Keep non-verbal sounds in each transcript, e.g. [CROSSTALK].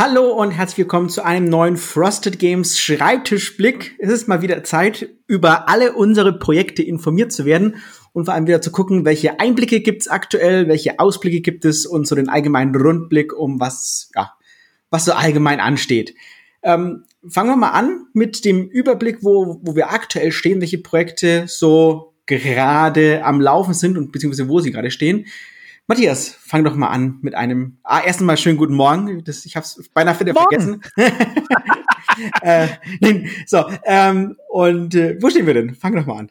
Hallo und herzlich willkommen zu einem neuen Frosted Games Schreibtischblick. Es ist mal wieder Zeit, über alle unsere Projekte informiert zu werden und vor allem wieder zu gucken, welche Einblicke gibt es aktuell, welche Ausblicke gibt es und so den allgemeinen Rundblick um was, ja, was so allgemein ansteht. Ähm, fangen wir mal an mit dem Überblick, wo, wo wir aktuell stehen, welche Projekte so gerade am Laufen sind und beziehungsweise wo sie gerade stehen. Matthias, fang doch mal an mit einem. Ah, erst einmal schönen guten Morgen. Das, ich habe es beinahe wieder vergessen. [LAUGHS] äh, so, ähm, und äh, wo stehen wir denn? Fang doch mal an.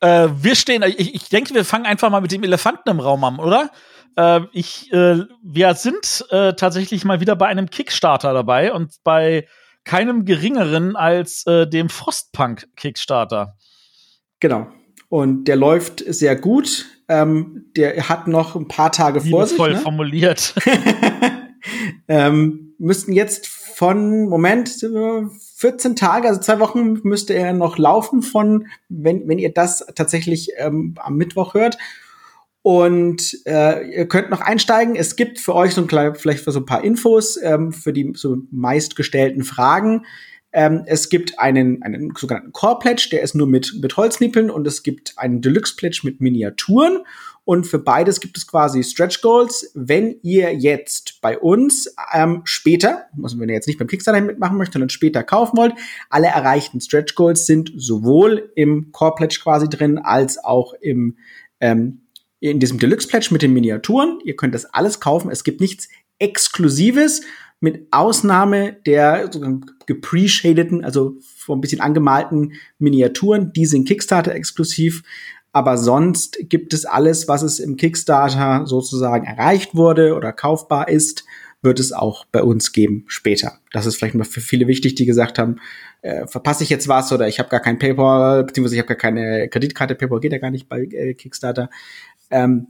Äh, wir stehen, ich, ich denke, wir fangen einfach mal mit dem Elefanten im Raum an, oder? Äh, ich, äh, wir sind äh, tatsächlich mal wieder bei einem Kickstarter dabei und bei keinem geringeren als dem Frostpunk Kickstarter. Genau. Und der läuft sehr gut. Ähm, der hat noch ein paar Tage vor sich. Voll ne? formuliert. [LAUGHS] ähm, müssten jetzt von, Moment, 14 Tage, also zwei Wochen müsste er noch laufen von, wenn, wenn ihr das tatsächlich ähm, am Mittwoch hört. Und äh, ihr könnt noch einsteigen. Es gibt für euch so ein vielleicht für so ein paar Infos ähm, für die so meistgestellten Fragen. Ähm, es gibt einen, einen sogenannten Core Pledge, der ist nur mit, mit Holznippeln und es gibt einen Deluxe Pledge mit Miniaturen. Und für beides gibt es quasi Stretch Goals. Wenn ihr jetzt bei uns ähm, später, also wenn ihr jetzt nicht beim Kickstarter mitmachen möchtet, sondern später kaufen wollt, alle erreichten Stretch Goals sind sowohl im Core Pledge quasi drin, als auch im ähm, in diesem Deluxe Pledge mit den Miniaturen. Ihr könnt das alles kaufen. Es gibt nichts Exklusives, mit Ausnahme der gepre-shadeden, also von ein bisschen angemalten Miniaturen. Die sind Kickstarter exklusiv. Aber sonst gibt es alles, was es im Kickstarter sozusagen erreicht wurde oder kaufbar ist, wird es auch bei uns geben später. Das ist vielleicht mal für viele wichtig, die gesagt haben, äh, verpasse ich jetzt was oder ich habe gar kein PayPal, beziehungsweise ich habe gar keine Kreditkarte, PayPal geht ja gar nicht bei äh, Kickstarter. Ähm,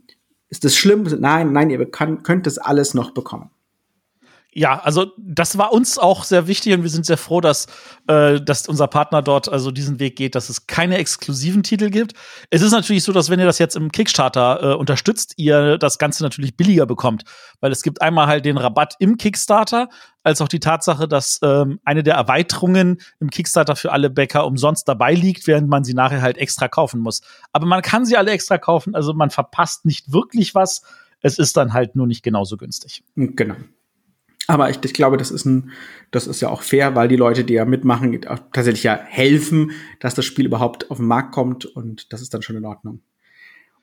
ist das schlimm? Nein, nein, ihr kann, könnt das alles noch bekommen. Ja, also das war uns auch sehr wichtig und wir sind sehr froh, dass, äh, dass unser Partner dort also diesen Weg geht, dass es keine exklusiven Titel gibt. Es ist natürlich so, dass wenn ihr das jetzt im Kickstarter äh, unterstützt, ihr das Ganze natürlich billiger bekommt, weil es gibt einmal halt den Rabatt im Kickstarter, als auch die Tatsache, dass ähm, eine der Erweiterungen im Kickstarter für alle Bäcker umsonst dabei liegt, während man sie nachher halt extra kaufen muss. Aber man kann sie alle extra kaufen, also man verpasst nicht wirklich was. Es ist dann halt nur nicht genauso günstig. Genau. Aber ich, ich glaube, das ist ein, das ist ja auch fair, weil die Leute, die ja mitmachen, tatsächlich ja helfen, dass das Spiel überhaupt auf den Markt kommt und das ist dann schon in Ordnung.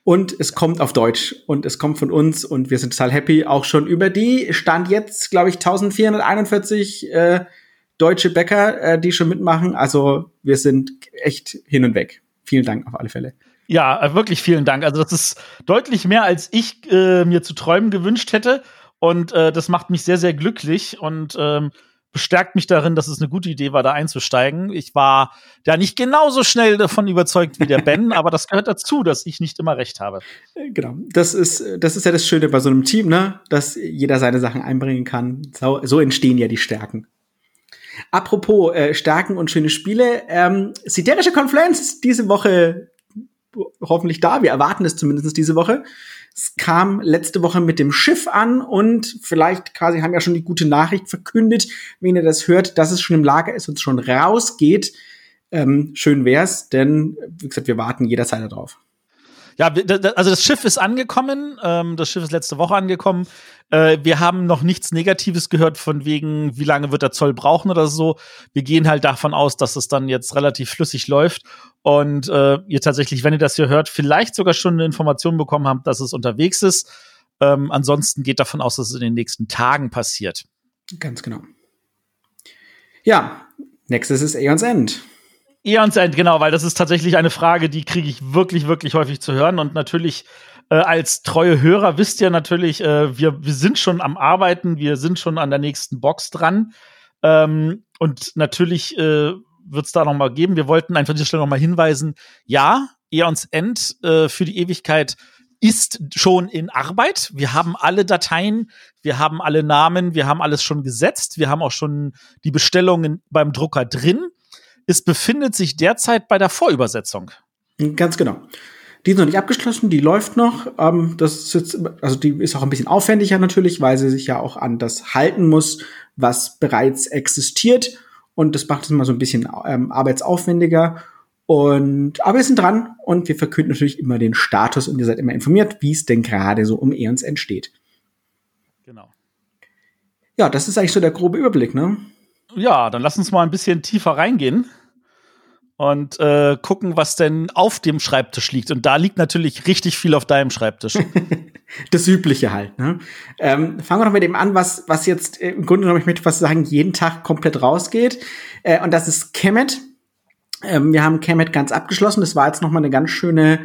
Und es kommt auf Deutsch und es kommt von uns und wir sind total happy, auch schon über die Stand jetzt, glaube ich, 1441 äh, deutsche Bäcker, äh, die schon mitmachen. Also wir sind echt hin und weg. Vielen Dank auf alle Fälle. Ja, wirklich vielen Dank. Also das ist deutlich mehr, als ich äh, mir zu träumen gewünscht hätte. Und äh, das macht mich sehr, sehr glücklich und ähm, bestärkt mich darin, dass es eine gute Idee war, da einzusteigen. Ich war ja nicht genauso schnell davon überzeugt wie der Ben, [LAUGHS] aber das gehört dazu, dass ich nicht immer recht habe. Äh, genau. Das ist, das ist ja das Schöne bei so einem Team, ne? Dass jeder seine Sachen einbringen kann. So, so entstehen ja die Stärken. Apropos äh, Stärken und schöne Spiele, ähm, Siderische Konfluenz diese Woche hoffentlich da. Wir erwarten es zumindest diese Woche. Es kam letzte Woche mit dem Schiff an und vielleicht quasi haben ja schon die gute Nachricht verkündet, wenn ihr das hört, dass es schon im Lager ist und schon rausgeht. Ähm, schön wär's, denn wie gesagt, wir warten jederzeit darauf. Ja, also das Schiff ist angekommen. Ähm, das Schiff ist letzte Woche angekommen. Äh, wir haben noch nichts Negatives gehört von wegen, wie lange wird der Zoll brauchen oder so. Wir gehen halt davon aus, dass es dann jetzt relativ flüssig läuft und äh, ihr tatsächlich, wenn ihr das hier hört, vielleicht sogar schon eine Information bekommen habt, dass es unterwegs ist. Ähm, ansonsten geht davon aus, dass es in den nächsten Tagen passiert. Ganz genau. Ja, nächstes ist Aeons End. Eons End, genau, weil das ist tatsächlich eine Frage, die kriege ich wirklich, wirklich häufig zu hören. Und natürlich äh, als treue Hörer wisst ihr natürlich, äh, wir, wir sind schon am Arbeiten, wir sind schon an der nächsten Box dran. Ähm, und natürlich äh, wird es da noch mal geben. Wir wollten einfach an dieser Stelle noch mal hinweisen, ja, Eons End äh, für die Ewigkeit ist schon in Arbeit. Wir haben alle Dateien, wir haben alle Namen, wir haben alles schon gesetzt, wir haben auch schon die Bestellungen beim Drucker drin. Es befindet sich derzeit bei der Vorübersetzung. Ganz genau. Die ist noch nicht abgeschlossen, die läuft noch. Ähm, das ist jetzt, also die ist auch ein bisschen aufwendiger natürlich, weil sie sich ja auch an das halten muss, was bereits existiert. Und das macht es mal so ein bisschen ähm, arbeitsaufwendiger. Und, aber wir sind dran und wir verkünden natürlich immer den Status und ihr seid immer informiert, wie es denn gerade so um Eons entsteht. Genau. Ja, das ist eigentlich so der grobe Überblick, ne? Ja, dann lass uns mal ein bisschen tiefer reingehen und äh, gucken, was denn auf dem Schreibtisch liegt. Und da liegt natürlich richtig viel auf deinem Schreibtisch. [LAUGHS] das Übliche halt. Ne? Ähm, fangen wir doch mit dem an, was, was jetzt im Grunde genommen, ich möchte fast sagen, jeden Tag komplett rausgeht. Äh, und das ist Kemet. Ähm, wir haben Kemet ganz abgeschlossen. Das war jetzt noch mal eine ganz schöne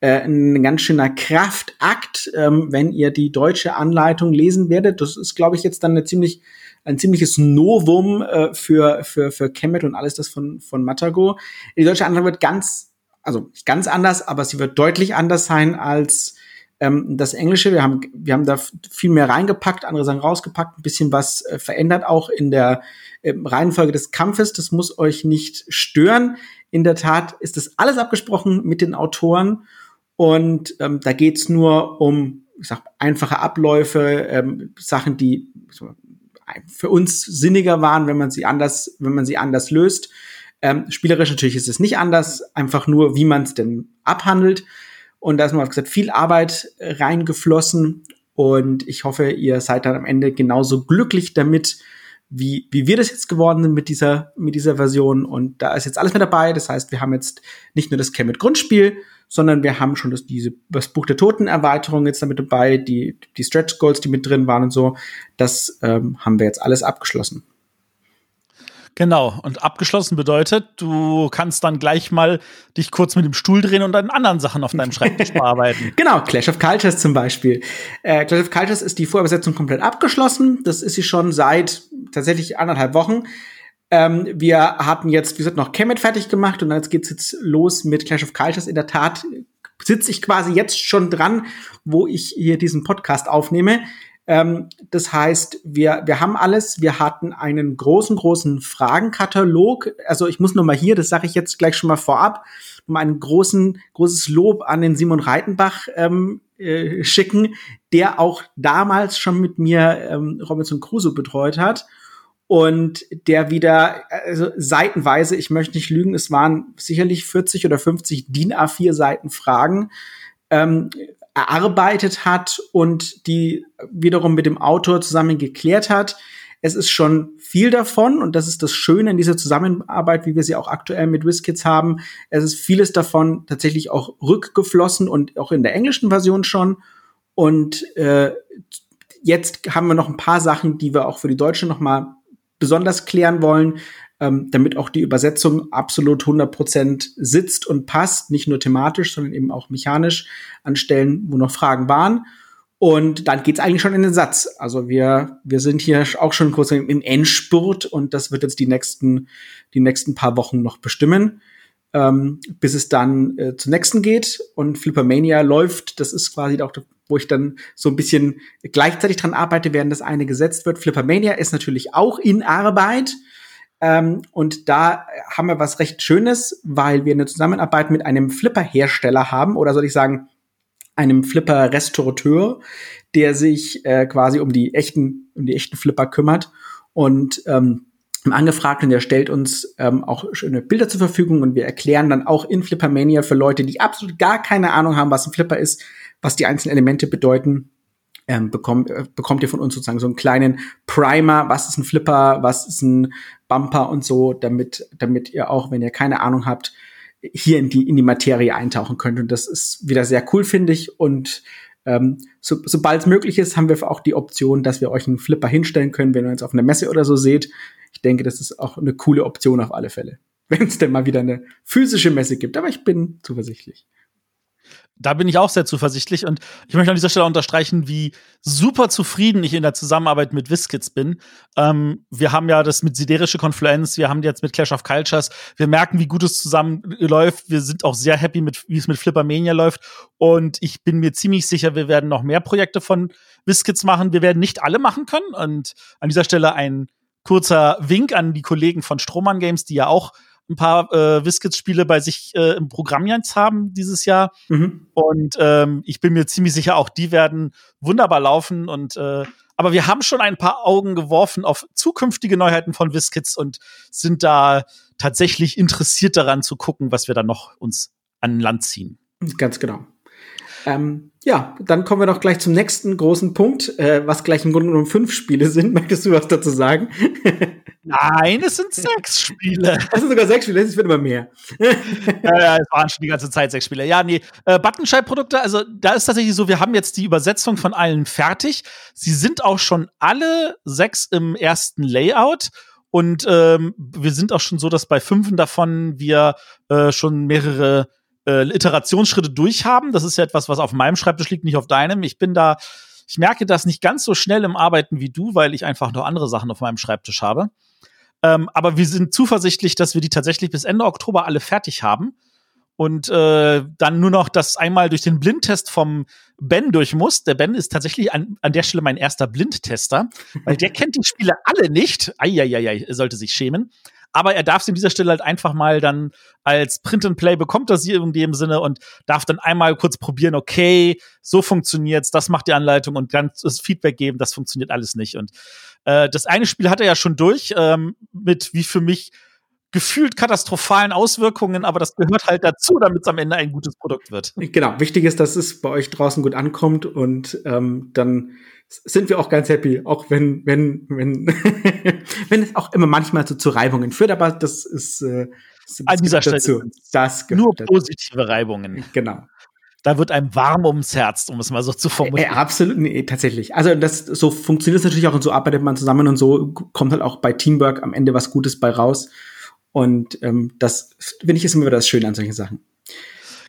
äh, ein ganz schöner Kraftakt, ähm, wenn ihr die deutsche Anleitung lesen werdet. Das ist, glaube ich, jetzt dann eine ziemlich ein ziemliches Novum äh, für für für Kemet und alles das von von Matago. Die deutsche Anleitung wird ganz also nicht ganz anders, aber sie wird deutlich anders sein als ähm, das Englische. Wir haben wir haben da viel mehr reingepackt, andere Sachen rausgepackt, ein bisschen was äh, verändert auch in der äh, Reihenfolge des Kampfes. Das muss euch nicht stören. In der Tat ist das alles abgesprochen mit den Autoren und ähm, da geht's nur um, ich sag, einfache Abläufe, ähm, Sachen, die für uns sinniger waren, wenn man sie anders, wenn man sie anders löst. Ähm, spielerisch natürlich ist es nicht anders, einfach nur, wie man es denn abhandelt. Und da ist mal gesagt, viel Arbeit reingeflossen und ich hoffe, ihr seid dann am Ende genauso glücklich damit, wie, wie wir das jetzt geworden sind mit dieser, mit dieser Version. Und da ist jetzt alles mit dabei. Das heißt, wir haben jetzt nicht nur das Kemet Grundspiel, sondern wir haben schon das, diese, das Buch der Toten Erweiterung jetzt damit dabei, die, die Stretch Goals, die mit drin waren und so. Das ähm, haben wir jetzt alles abgeschlossen. Genau, und abgeschlossen bedeutet, du kannst dann gleich mal dich kurz mit dem Stuhl drehen und an anderen Sachen auf deinem Schreibtisch [LAUGHS] bearbeiten. genau, Clash of Cultures zum Beispiel. Äh, Clash of Cultures ist die Vorübersetzung komplett abgeschlossen. Das ist sie schon seit tatsächlich anderthalb Wochen. Ähm, wir hatten jetzt, wie gesagt, noch Kemet fertig gemacht und jetzt geht's jetzt los mit Clash of Cultures. In der Tat sitze ich quasi jetzt schon dran, wo ich hier diesen Podcast aufnehme. Ähm, das heißt, wir, wir haben alles. Wir hatten einen großen, großen Fragenkatalog. Also ich muss noch mal hier, das sage ich jetzt gleich schon mal vorab, um einen großen, großes Lob an den Simon Reitenbach ähm, äh, schicken, der auch damals schon mit mir ähm, Robinson Crusoe betreut hat und der wieder, also seitenweise, ich möchte nicht lügen, es waren sicherlich 40 oder 50 DIN A4 Seiten Fragen, ähm, erarbeitet hat und die wiederum mit dem Autor zusammen geklärt hat. Es ist schon viel davon und das ist das Schöne in dieser Zusammenarbeit, wie wir sie auch aktuell mit WizKids haben. Es ist vieles davon tatsächlich auch rückgeflossen und auch in der englischen Version schon. Und äh, jetzt haben wir noch ein paar Sachen, die wir auch für die Deutsche noch mal besonders klären wollen, ähm, damit auch die Übersetzung absolut 100% sitzt und passt, nicht nur thematisch, sondern eben auch mechanisch an Stellen, wo noch Fragen waren. Und dann geht's eigentlich schon in den Satz. Also wir, wir sind hier auch schon kurz im Endspurt und das wird jetzt die nächsten, die nächsten paar Wochen noch bestimmen, ähm, bis es dann äh, zum nächsten geht. Und Flippermania läuft, das ist quasi auch wo ich dann so ein bisschen gleichzeitig dran arbeite, während das eine gesetzt wird. Flippermania ist natürlich auch in Arbeit. Ähm, und da haben wir was recht Schönes, weil wir eine Zusammenarbeit mit einem Flipper-Hersteller haben, oder soll ich sagen, einem Flipper-Restaurateur, der sich äh, quasi um die echten, um die echten Flipper kümmert. Und ähm, angefragt und der stellt uns ähm, auch schöne Bilder zur Verfügung und wir erklären dann auch in Flippermania für Leute, die absolut gar keine Ahnung haben, was ein Flipper ist, was die einzelnen Elemente bedeuten, ähm, bekommt, äh, bekommt ihr von uns sozusagen so einen kleinen Primer, was ist ein Flipper, was ist ein Bumper und so, damit, damit ihr auch, wenn ihr keine Ahnung habt, hier in die, in die Materie eintauchen könnt. Und das ist wieder sehr cool, finde ich. Und ähm, so, sobald es möglich ist, haben wir auch die Option, dass wir euch einen Flipper hinstellen können, wenn ihr uns auf einer Messe oder so seht. Ich denke, das ist auch eine coole Option auf alle Fälle. [LAUGHS] Wenn es denn mal wieder eine physische Messe gibt. Aber ich bin zuversichtlich da bin ich auch sehr zuversichtlich und ich möchte an dieser Stelle unterstreichen, wie super zufrieden ich in der Zusammenarbeit mit Wiskits bin. Ähm, wir haben ja das mit Siderische Konfluenz, wir haben jetzt mit Clash of Cultures, wir merken, wie gut es zusammenläuft. Wir sind auch sehr happy mit, wie es mit Flippermania läuft und ich bin mir ziemlich sicher, wir werden noch mehr Projekte von Wiskits machen. Wir werden nicht alle machen können und an dieser Stelle ein kurzer Wink an die Kollegen von Strohmann Games, die ja auch ein paar äh, Whiskets-Spiele bei sich äh, im Programm jetzt haben dieses Jahr. Mhm. Und ähm, ich bin mir ziemlich sicher, auch die werden wunderbar laufen. Und äh, aber wir haben schon ein paar Augen geworfen auf zukünftige Neuheiten von Whiskets und sind da tatsächlich interessiert daran zu gucken, was wir da noch uns an Land ziehen. Ganz genau. Ähm, ja, dann kommen wir doch gleich zum nächsten großen Punkt, äh, was gleich im Grunde genommen fünf Spiele sind. [LAUGHS] Möchtest du was dazu sagen? [LAUGHS] Nein, es sind sechs Spiele. Es sind sogar sechs Spiele, es wird immer mehr. [LAUGHS] ja, ja, es waren schon die ganze Zeit sechs Spiele. Ja, nee, äh, Buttonschei-Produkte, also da ist tatsächlich so, wir haben jetzt die Übersetzung von allen fertig. Sie sind auch schon alle sechs im ersten Layout. Und ähm, wir sind auch schon so, dass bei fünf davon wir äh, schon mehrere äh, Iterationsschritte durchhaben. Das ist ja etwas, was auf meinem Schreibtisch liegt, nicht auf deinem. Ich bin da, ich merke das nicht ganz so schnell im Arbeiten wie du, weil ich einfach noch andere Sachen auf meinem Schreibtisch habe. Ähm, aber wir sind zuversichtlich, dass wir die tatsächlich bis Ende Oktober alle fertig haben. Und äh, dann nur noch das einmal durch den Blindtest vom Ben durch muss. Der Ben ist tatsächlich an, an der Stelle mein erster Blindtester, weil der [LAUGHS] kennt die Spiele alle nicht. Eieiei, er sollte sich schämen aber er darf es in dieser Stelle halt einfach mal dann als Print and Play bekommt das hier in dem Sinne und darf dann einmal kurz probieren, okay, so funktioniert's, das macht die Anleitung und dann das Feedback geben, das funktioniert alles nicht. Und äh, das eine Spiel hat er ja schon durch, ähm, mit wie für mich gefühlt katastrophalen Auswirkungen, aber das gehört halt dazu, damit es am Ende ein gutes Produkt wird. Genau, wichtig ist, dass es bei euch draußen gut ankommt und ähm, dann sind wir auch ganz happy, auch wenn, wenn, wenn, [LAUGHS] wenn es auch immer manchmal so zu Reibungen führt, aber das ist äh, das an dieser Stelle dazu. Das nur dazu. positive Reibungen. Genau. Da wird einem warm ums Herz, um es mal so zu formulieren. Äh, absolut, nee, tatsächlich. Also das so funktioniert es natürlich auch und so arbeitet man zusammen und so kommt halt auch bei Teamwork am Ende was Gutes bei raus. Und ähm, das finde ich ist immer wieder das Schöne an solchen Sachen.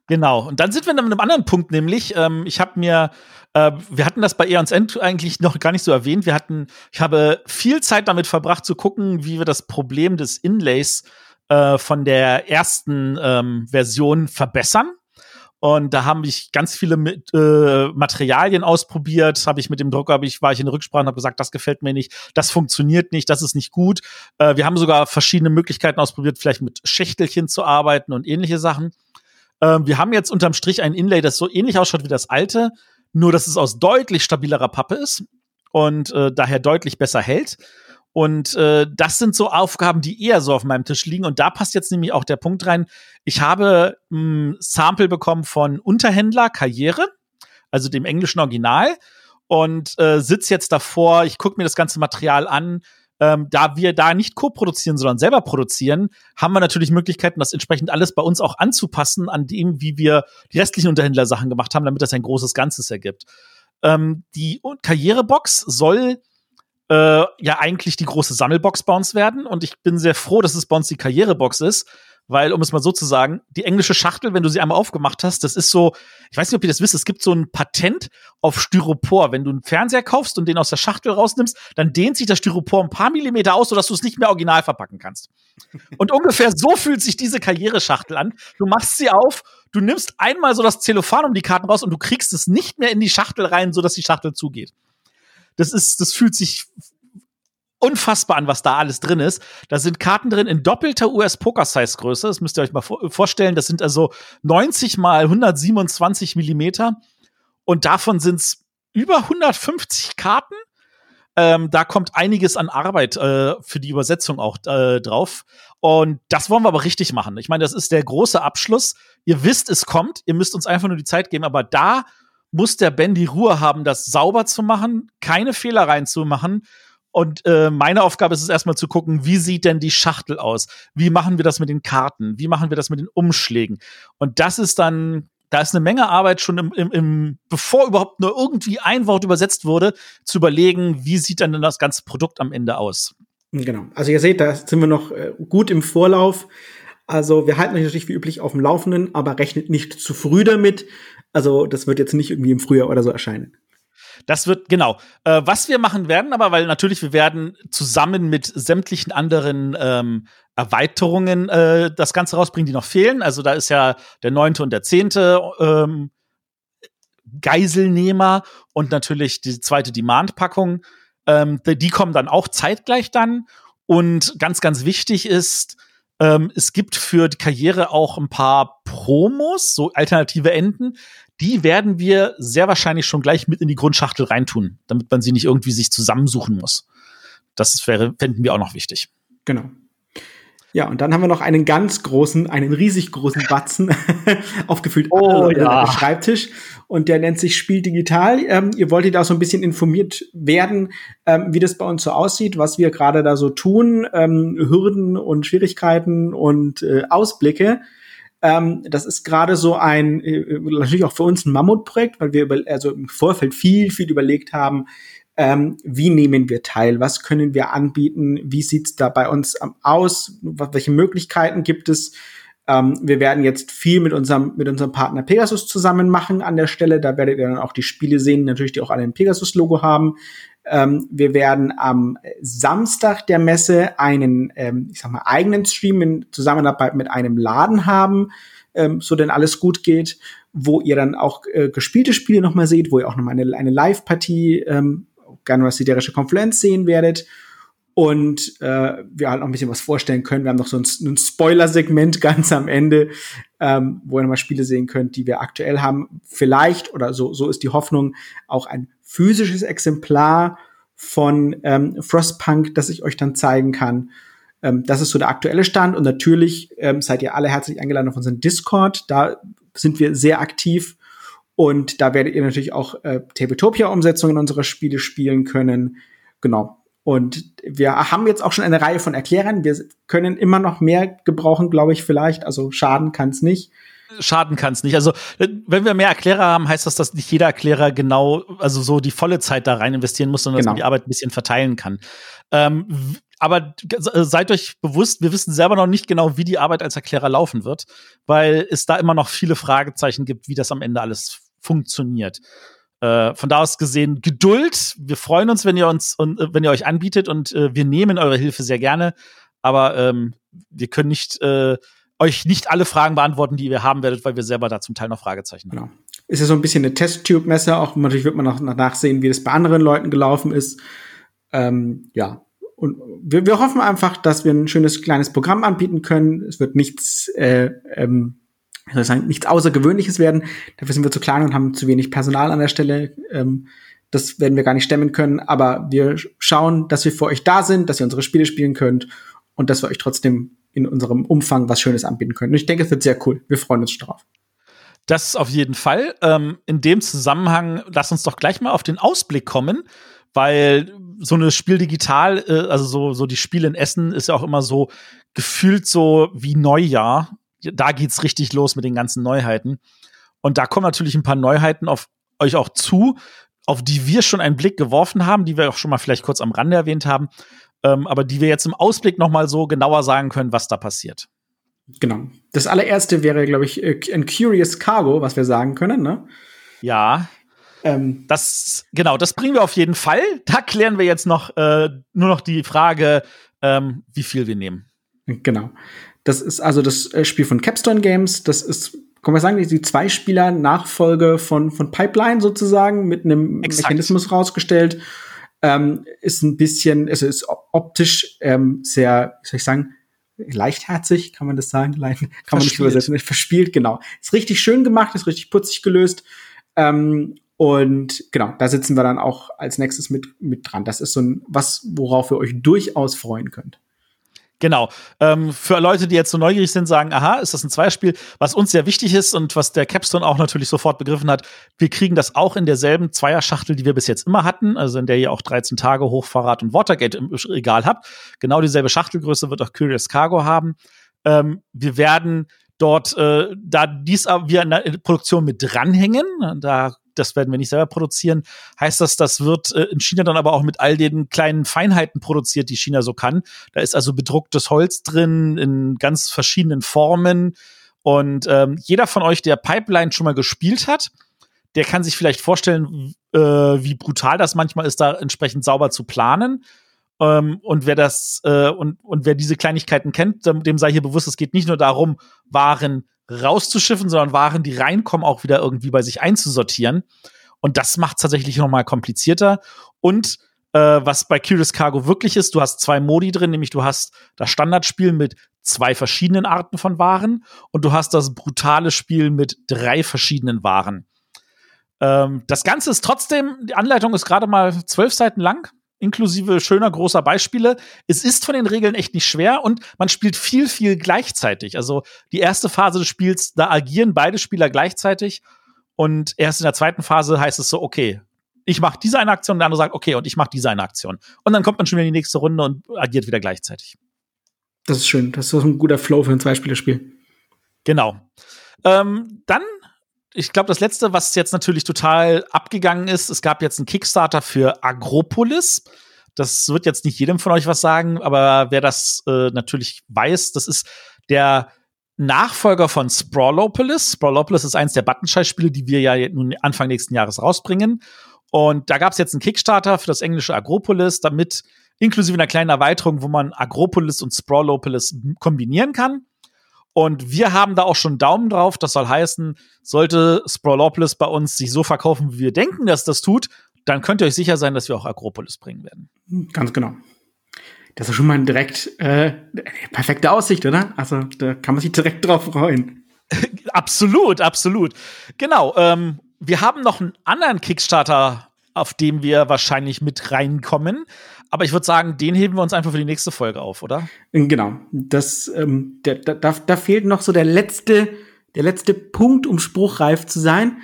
Genau. Und dann sind wir an einem anderen Punkt, nämlich ähm, ich habe mir äh, wir hatten das bei Eons End eigentlich noch gar nicht so erwähnt. Wir hatten, ich habe viel Zeit damit verbracht zu gucken, wie wir das Problem des Inlays äh, von der ersten ähm, Version verbessern. Und da haben ich ganz viele mit, äh, Materialien ausprobiert, habe ich mit dem Drucker, hab ich, war ich in Rücksprache und habe gesagt, das gefällt mir nicht, das funktioniert nicht, das ist nicht gut. Äh, wir haben sogar verschiedene Möglichkeiten ausprobiert, vielleicht mit Schächtelchen zu arbeiten und ähnliche Sachen. Äh, wir haben jetzt unterm Strich ein Inlay, das so ähnlich ausschaut wie das alte, nur dass es aus deutlich stabilerer Pappe ist und äh, daher deutlich besser hält. Und äh, das sind so Aufgaben, die eher so auf meinem Tisch liegen. Und da passt jetzt nämlich auch der Punkt rein. Ich habe ein Sample bekommen von Unterhändler Karriere, also dem englischen Original, und äh, sitze jetzt davor. Ich gucke mir das ganze Material an. Ähm, da wir da nicht co-produzieren, sondern selber produzieren, haben wir natürlich Möglichkeiten, das entsprechend alles bei uns auch anzupassen an dem, wie wir die restlichen Unterhändler-Sachen gemacht haben, damit das ein großes Ganzes ergibt. Ähm, die Karrierebox soll äh, ja eigentlich die große Sammelbox bei uns werden und ich bin sehr froh, dass es bei uns die Karrierebox ist, weil, um es mal so zu sagen, die englische Schachtel, wenn du sie einmal aufgemacht hast, das ist so, ich weiß nicht, ob ihr das wisst, es gibt so ein Patent auf Styropor. Wenn du einen Fernseher kaufst und den aus der Schachtel rausnimmst, dann dehnt sich das Styropor ein paar Millimeter aus, sodass du es nicht mehr original verpacken kannst. Und ungefähr so fühlt sich diese Karriereschachtel an. Du machst sie auf, du nimmst einmal so das Zellophan um die Karten raus und du kriegst es nicht mehr in die Schachtel rein, sodass die Schachtel zugeht. Das ist, das fühlt sich unfassbar an, was da alles drin ist. Da sind Karten drin in doppelter US-Poker-Size-Größe. Das müsst ihr euch mal vorstellen. Das sind also 90 mal 127 Millimeter. Und davon sind es über 150 Karten. Ähm, da kommt einiges an Arbeit äh, für die Übersetzung auch äh, drauf. Und das wollen wir aber richtig machen. Ich meine, das ist der große Abschluss. Ihr wisst, es kommt. Ihr müsst uns einfach nur die Zeit geben. Aber da muss der Ben die Ruhe haben, das sauber zu machen, keine Fehler reinzumachen und äh, meine Aufgabe ist es erstmal zu gucken, wie sieht denn die Schachtel aus? Wie machen wir das mit den Karten? Wie machen wir das mit den Umschlägen? Und das ist dann, da ist eine Menge Arbeit schon im, im, im bevor überhaupt nur irgendwie ein Wort übersetzt wurde, zu überlegen, wie sieht dann das ganze Produkt am Ende aus? Genau. Also ihr seht, da sind wir noch äh, gut im Vorlauf. Also wir halten euch natürlich wie üblich auf dem Laufenden, aber rechnet nicht zu früh damit. Also das wird jetzt nicht irgendwie im Frühjahr oder so erscheinen. Das wird, genau. Äh, was wir machen werden, aber, weil natürlich wir werden zusammen mit sämtlichen anderen ähm, Erweiterungen äh, das Ganze rausbringen, die noch fehlen. Also da ist ja der neunte und der zehnte ähm, Geiselnehmer und natürlich die zweite Demand-Packung. Ähm, die kommen dann auch zeitgleich dann. Und ganz, ganz wichtig ist, Ähm, es gibt für die Karriere auch ein paar Promos, so alternative Enden. Die werden wir sehr wahrscheinlich schon gleich mit in die Grundschachtel reintun, damit man sie nicht irgendwie sich zusammensuchen muss. Das wäre, fänden wir auch noch wichtig. Genau. Ja, und dann haben wir noch einen ganz großen, einen riesig großen Batzen [LAUGHS] aufgefüllt oh, äh, ja. Schreibtisch. Und der nennt sich Spiel Digital. Ähm, ihr wolltet auch so ein bisschen informiert werden, ähm, wie das bei uns so aussieht, was wir gerade da so tun, ähm, Hürden und Schwierigkeiten und äh, Ausblicke. Ähm, das ist gerade so ein, äh, natürlich auch für uns ein Mammutprojekt, weil wir über, also im Vorfeld viel, viel überlegt haben, ähm, wie nehmen wir teil, was können wir anbieten, wie sieht's da bei uns aus, welche Möglichkeiten gibt es. Ähm, wir werden jetzt viel mit unserem, mit unserem Partner Pegasus zusammen machen an der Stelle. Da werdet ihr dann auch die Spiele sehen, natürlich, die auch alle ein Pegasus-Logo haben. Ähm, wir werden am Samstag der Messe einen, ähm, ich sag mal, eigenen Stream in Zusammenarbeit mit einem Laden haben, ähm, so denn alles gut geht, wo ihr dann auch äh, gespielte Spiele nochmal seht, wo ihr auch nochmal eine, eine Live-Partie ähm, Ganoa-Siderische Konfluenz sehen werdet. Und äh, wir halt noch ein bisschen was vorstellen können. Wir haben noch so ein, ein Spoiler-Segment [LAUGHS] ganz am Ende, ähm, wo ihr nochmal Spiele sehen könnt, die wir aktuell haben. Vielleicht, oder so, so ist die Hoffnung, auch ein physisches Exemplar von ähm, Frostpunk, das ich euch dann zeigen kann. Ähm, das ist so der aktuelle Stand. Und natürlich ähm, seid ihr alle herzlich eingeladen auf unseren Discord. Da sind wir sehr aktiv und da werdet ihr natürlich auch äh, Tabletopia-Umsetzungen unserer Spiele spielen können. Genau. Und wir haben jetzt auch schon eine Reihe von Erklärern. Wir können immer noch mehr gebrauchen, glaube ich, vielleicht. Also schaden kann es nicht. Schaden kann es nicht. Also, wenn wir mehr Erklärer haben, heißt das, dass nicht jeder Erklärer genau, also so die volle Zeit da rein investieren muss, sondern genau. dass man die Arbeit ein bisschen verteilen kann. Ähm, aber seid euch bewusst, wir wissen selber noch nicht genau, wie die Arbeit als Erklärer laufen wird, weil es da immer noch viele Fragezeichen gibt, wie das am Ende alles funktioniert. Äh, von da aus gesehen Geduld. Wir freuen uns, wenn ihr uns und äh, wenn ihr euch anbietet und äh, wir nehmen eure Hilfe sehr gerne. Aber ähm, wir können nicht äh, euch nicht alle Fragen beantworten, die ihr haben werdet, weil wir selber da zum Teil noch Fragezeichen haben. Genau. Ist ja so ein bisschen eine Testtube-Messe. Auch natürlich wird man noch nachsehen, wie das bei anderen Leuten gelaufen ist. Ähm, ja. Und wir, wir hoffen einfach, dass wir ein schönes kleines Programm anbieten können. Es wird nichts äh, ähm, soll ich sagen, nichts Außergewöhnliches werden. Dafür sind wir zu klein und haben zu wenig Personal an der Stelle. Ähm, das werden wir gar nicht stemmen können. Aber wir schauen, dass wir für euch da sind, dass ihr unsere Spiele spielen könnt und dass wir euch trotzdem in unserem Umfang was Schönes anbieten können. Und ich denke, es wird sehr cool. Wir freuen uns drauf. Das auf jeden Fall. Ähm, in dem Zusammenhang, lass uns doch gleich mal auf den Ausblick kommen, weil so eine Spiel digital, äh, also so, so die Spiele in Essen ist ja auch immer so gefühlt so wie Neujahr da geht's richtig los mit den ganzen Neuheiten. Und da kommen natürlich ein paar Neuheiten auf euch auch zu, auf die wir schon einen Blick geworfen haben, die wir auch schon mal vielleicht kurz am Rande erwähnt haben, ähm, aber die wir jetzt im Ausblick noch mal so genauer sagen können, was da passiert. Genau. Das allererste wäre, glaube ich, äh, ein Curious Cargo, was wir sagen können, ne? Ja. Ähm, das, genau, das bringen wir auf jeden Fall. Da klären wir jetzt noch äh, nur noch die Frage, ähm, wie viel wir nehmen. Genau. Das ist also das äh, Spiel von Capstone Games. Das ist, kann man sagen, die Zwei-Spieler-Nachfolge von, von Pipeline sozusagen mit einem Exakt. Mechanismus rausgestellt. Ähm, ist ein bisschen, es ist optisch ähm, sehr, wie soll ich sagen, leichtherzig, kann man das sagen? Kann man nicht übersetzen. Verspielt, genau. Ist richtig schön gemacht, ist richtig putzig gelöst. Ähm, und genau, da sitzen wir dann auch als nächstes mit, mit dran. Das ist so ein, was, worauf ihr euch durchaus freuen könnt. Genau. Ähm, für Leute, die jetzt so neugierig sind, sagen, aha, ist das ein Zweispiel? Was uns sehr wichtig ist und was der Capstone auch natürlich sofort begriffen hat, wir kriegen das auch in derselben Zweierschachtel, die wir bis jetzt immer hatten, also in der ihr auch 13 Tage Hochfahrrad und Watergate im Regal habt. Genau dieselbe Schachtelgröße wird auch Curious Cargo haben. Ähm, wir werden dort, äh, da dies wir in der Produktion mit dranhängen, da das werden wir nicht selber produzieren, heißt das, das wird äh, in China dann aber auch mit all den kleinen Feinheiten produziert, die China so kann. Da ist also bedrucktes Holz drin in ganz verschiedenen Formen. Und ähm, jeder von euch, der Pipeline schon mal gespielt hat, der kann sich vielleicht vorstellen, äh, wie brutal das manchmal ist, da entsprechend sauber zu planen. Ähm, und wer das äh, und, und wer diese Kleinigkeiten kennt, dem sei hier bewusst, es geht nicht nur darum, Waren rauszuschiffen, sondern Waren, die reinkommen, auch wieder irgendwie bei sich einzusortieren. Und das macht es tatsächlich noch mal komplizierter. Und äh, was bei Curious Cargo wirklich ist, du hast zwei Modi drin, nämlich du hast das Standardspiel mit zwei verschiedenen Arten von Waren und du hast das brutale Spiel mit drei verschiedenen Waren. Ähm, das Ganze ist trotzdem, die Anleitung ist gerade mal zwölf Seiten lang, inklusive schöner großer Beispiele. Es ist von den Regeln echt nicht schwer und man spielt viel, viel gleichzeitig. Also die erste Phase des Spiels, da agieren beide Spieler gleichzeitig und erst in der zweiten Phase heißt es so, okay, ich mache diese eine Aktion und der andere sagt, okay, und ich mache diese eine Aktion. Und dann kommt man schon wieder in die nächste Runde und agiert wieder gleichzeitig. Das ist schön. Das ist so ein guter Flow für ein Zweispielerspiel. Genau. Ähm, dann, ich glaube, das letzte, was jetzt natürlich total abgegangen ist, es gab jetzt einen Kickstarter für Agropolis. Das wird jetzt nicht jedem von euch was sagen, aber wer das äh, natürlich weiß, das ist der Nachfolger von Sprawlopolis. Sprawlopolis ist eins der Buttonscheiß-Spiele, die wir ja nun Anfang nächsten Jahres rausbringen. Und da gab es jetzt einen Kickstarter für das englische Agropolis, damit inklusive einer kleinen Erweiterung, wo man Agropolis und Sprawlopolis kombinieren kann. Und wir haben da auch schon Daumen drauf. Das soll heißen, sollte Sprawlopolis bei uns sich so verkaufen, wie wir denken, dass das tut, dann könnt ihr euch sicher sein, dass wir auch Agropolis bringen werden. Ganz genau. Das ist schon mal direkt äh, perfekte Aussicht, oder? Also da kann man sich direkt drauf freuen. [LAUGHS] absolut, absolut. Genau. Ähm, wir haben noch einen anderen Kickstarter, auf dem wir wahrscheinlich mit reinkommen. Aber ich würde sagen, den heben wir uns einfach für die nächste Folge auf, oder? Genau. Das, ähm, der, da, da fehlt noch so der letzte, der letzte Punkt, um spruchreif zu sein.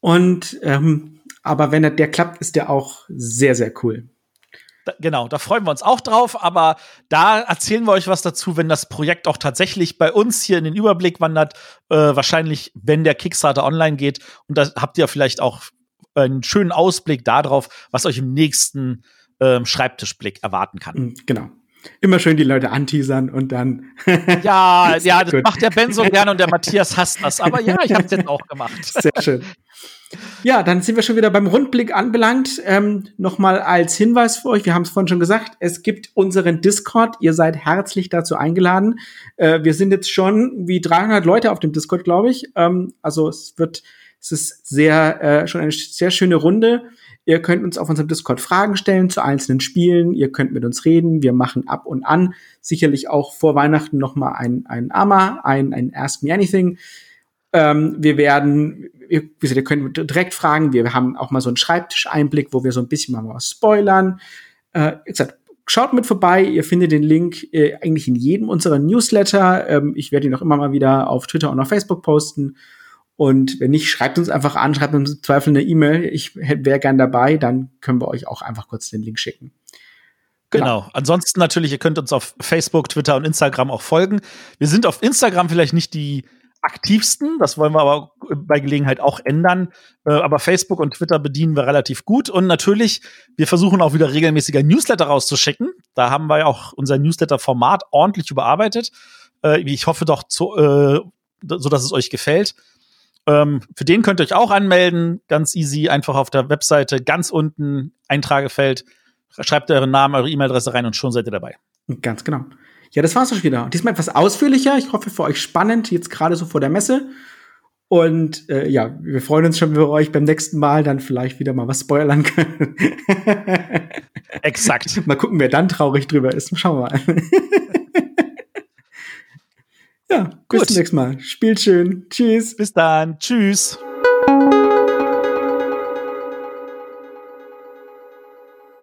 Und ähm, aber wenn der, der klappt, ist der auch sehr, sehr cool. Da, genau, da freuen wir uns auch drauf, aber da erzählen wir euch was dazu, wenn das Projekt auch tatsächlich bei uns hier in den Überblick wandert. Äh, wahrscheinlich, wenn der Kickstarter online geht. Und da habt ihr vielleicht auch einen schönen Ausblick darauf, was euch im nächsten ähm, Schreibtischblick erwarten kann. Mm, genau. Immer schön die Leute anteasern und dann. [LAUGHS] ja, [LAUGHS] ja, das gut. macht der Ben so gerne und der Matthias hasst das. Aber ja, ich habe es jetzt auch gemacht. [LAUGHS] Sehr schön. Ja, dann sind wir schon wieder beim Rundblick anbelangt. Ähm, Nochmal als Hinweis für euch, wir haben es vorhin schon gesagt, es gibt unseren Discord. Ihr seid herzlich dazu eingeladen. Äh, wir sind jetzt schon wie 300 Leute auf dem Discord, glaube ich. Ähm, also es wird, es ist sehr, äh, schon eine sehr schöne Runde. Ihr könnt uns auf unserem Discord Fragen stellen zu einzelnen Spielen. Ihr könnt mit uns reden. Wir machen ab und an sicherlich auch vor Weihnachten noch mal ein, ein AMA, ein, ein Ask Me Anything. Ähm, wir werden, ihr, wie gesagt, ihr könnt direkt fragen. Wir haben auch mal so einen Schreibtischeinblick, wo wir so ein bisschen mal was spoilern. Äh, wie gesagt, schaut mit vorbei. Ihr findet den Link äh, eigentlich in jedem unserer Newsletter. Ähm, ich werde ihn auch immer mal wieder auf Twitter und auf Facebook posten. Und wenn nicht, schreibt uns einfach an, schreibt uns im Zweifel eine E-Mail. Ich wäre gern dabei, dann können wir euch auch einfach kurz den Link schicken. Genau. genau. Ansonsten natürlich, ihr könnt uns auf Facebook, Twitter und Instagram auch folgen. Wir sind auf Instagram vielleicht nicht die aktivsten, das wollen wir aber bei Gelegenheit auch ändern. Äh, aber Facebook und Twitter bedienen wir relativ gut. Und natürlich, wir versuchen auch wieder regelmäßiger Newsletter rauszuschicken. Da haben wir ja auch unser Newsletter-Format ordentlich überarbeitet. Äh, ich hoffe doch, äh, so dass es euch gefällt. Ähm, für den könnt ihr euch auch anmelden. Ganz easy, einfach auf der Webseite ganz unten Eintragefeld. Schreibt euren Namen, eure E-Mail-Adresse rein und schon seid ihr dabei. Ganz genau. Ja, das war's schon wieder. Diesmal etwas ausführlicher. Ich hoffe für euch spannend, jetzt gerade so vor der Messe. Und äh, ja, wir freuen uns schon, wenn wir euch beim nächsten Mal dann vielleicht wieder mal was spoilern können. Exakt. [LAUGHS] mal gucken, wer dann traurig drüber ist. Schauen wir mal. [LAUGHS] Ja, Gut. bis zum nächsten Mal. Spielt schön. Tschüss. Bis dann. Tschüss.